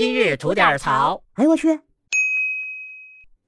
今日吐点槽。哎呦我去！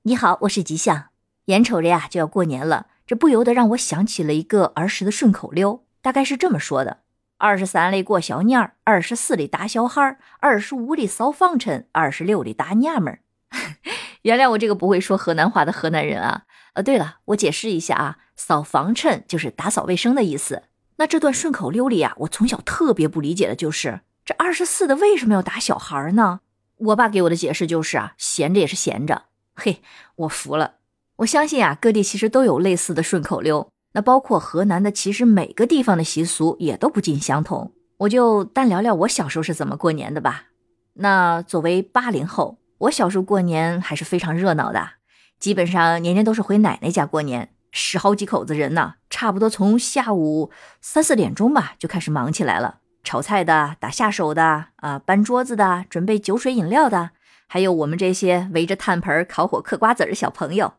你好，我是吉祥。眼瞅着呀就要过年了，这不由得让我想起了一个儿时的顺口溜，大概是这么说的：二十三里过小年儿，二十四里打小孩儿，二十五里扫房尘，二十六里打娘们儿。原谅我这个不会说河南话的河南人啊。呃，对了，我解释一下啊，扫房尘就是打扫卫生的意思。那这段顺口溜里啊，我从小特别不理解的就是这二十四的为什么要打小孩呢？我爸给我的解释就是啊，闲着也是闲着。嘿，我服了。我相信啊，各地其实都有类似的顺口溜。那包括河南的，其实每个地方的习俗也都不尽相同。我就单聊聊我小时候是怎么过年的吧。那作为八零后，我小时候过年还是非常热闹的。基本上年年都是回奶奶家过年，十好几口子人呢，差不多从下午三四点钟吧就开始忙起来了，炒菜的、打下手的啊，搬桌子的、准备酒水饮料的，还有我们这些围着炭盆烤火嗑瓜子的小朋友。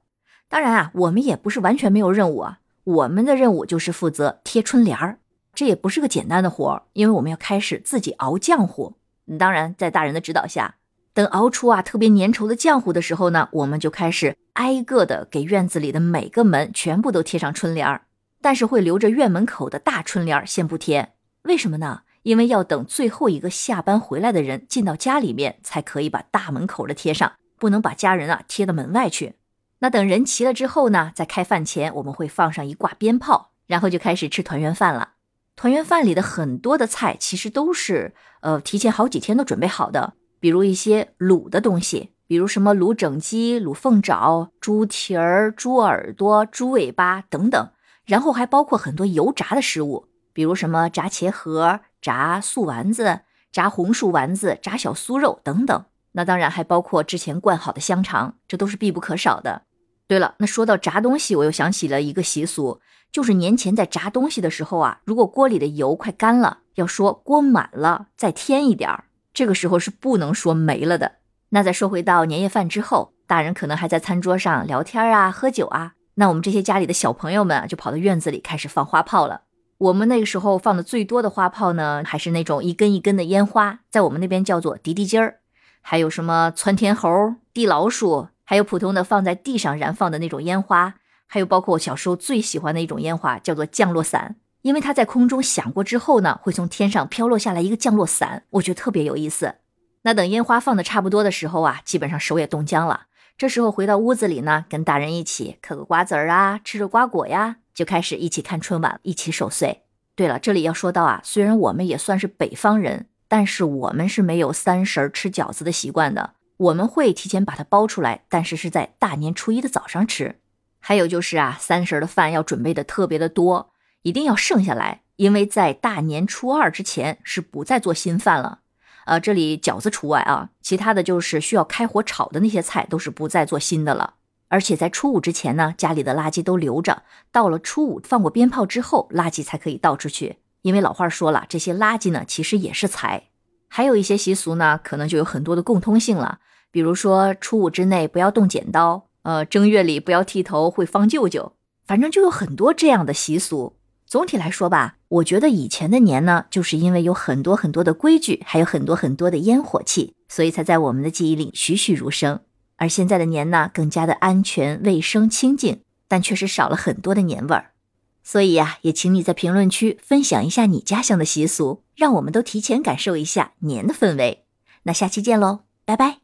当然啊，我们也不是完全没有任务啊，我们的任务就是负责贴春联儿，这也不是个简单的活儿，因为我们要开始自己熬浆糊。当然，在大人的指导下。等熬出啊特别粘稠的浆糊的时候呢，我们就开始挨个的给院子里的每个门全部都贴上春联儿，但是会留着院门口的大春联儿先不贴。为什么呢？因为要等最后一个下班回来的人进到家里面，才可以把大门口的贴上，不能把家人啊贴到门外去。那等人齐了之后呢，在开饭前我们会放上一挂鞭炮，然后就开始吃团圆饭了。团圆饭里的很多的菜其实都是呃提前好几天都准备好的。比如一些卤的东西，比如什么卤整鸡、卤凤爪、猪蹄儿、猪耳朵、猪尾巴等等，然后还包括很多油炸的食物，比如什么炸茄盒、炸素丸子、炸红薯丸子、炸小酥肉等等。那当然还包括之前灌好的香肠，这都是必不可少的。对了，那说到炸东西，我又想起了一个习俗，就是年前在炸东西的时候啊，如果锅里的油快干了，要说锅满了再添一点儿。这个时候是不能说没了的。那再说回到年夜饭之后，大人可能还在餐桌上聊天啊、喝酒啊，那我们这些家里的小朋友们就跑到院子里开始放花炮了。我们那个时候放的最多的花炮呢，还是那种一根一根的烟花，在我们那边叫做迪迪尖儿，还有什么窜天猴、地老鼠，还有普通的放在地上燃放的那种烟花，还有包括我小时候最喜欢的一种烟花，叫做降落伞。因为它在空中响过之后呢，会从天上飘落下来一个降落伞，我觉得特别有意思。那等烟花放的差不多的时候啊，基本上手也冻僵了。这时候回到屋子里呢，跟大人一起嗑个瓜子儿啊，吃着瓜果呀，就开始一起看春晚，一起守岁。对了，这里要说到啊，虽然我们也算是北方人，但是我们是没有三十吃饺子的习惯的。我们会提前把它包出来，但是是在大年初一的早上吃。还有就是啊，三十的饭要准备的特别的多。一定要剩下来，因为在大年初二之前是不再做新饭了。呃，这里饺子除外啊，其他的就是需要开火炒的那些菜都是不再做新的了。而且在初五之前呢，家里的垃圾都留着，到了初五放过鞭炮之后，垃圾才可以倒出去。因为老话说了，这些垃圾呢其实也是财。还有一些习俗呢，可能就有很多的共通性了，比如说初五之内不要动剪刀，呃，正月里不要剃头会方舅舅，反正就有很多这样的习俗。总体来说吧，我觉得以前的年呢，就是因为有很多很多的规矩，还有很多很多的烟火气，所以才在我们的记忆里栩栩如生。而现在的年呢，更加的安全、卫生、清净，但确实少了很多的年味儿。所以呀，也请你在评论区分享一下你家乡的习俗，让我们都提前感受一下年的氛围。那下期见喽，拜拜。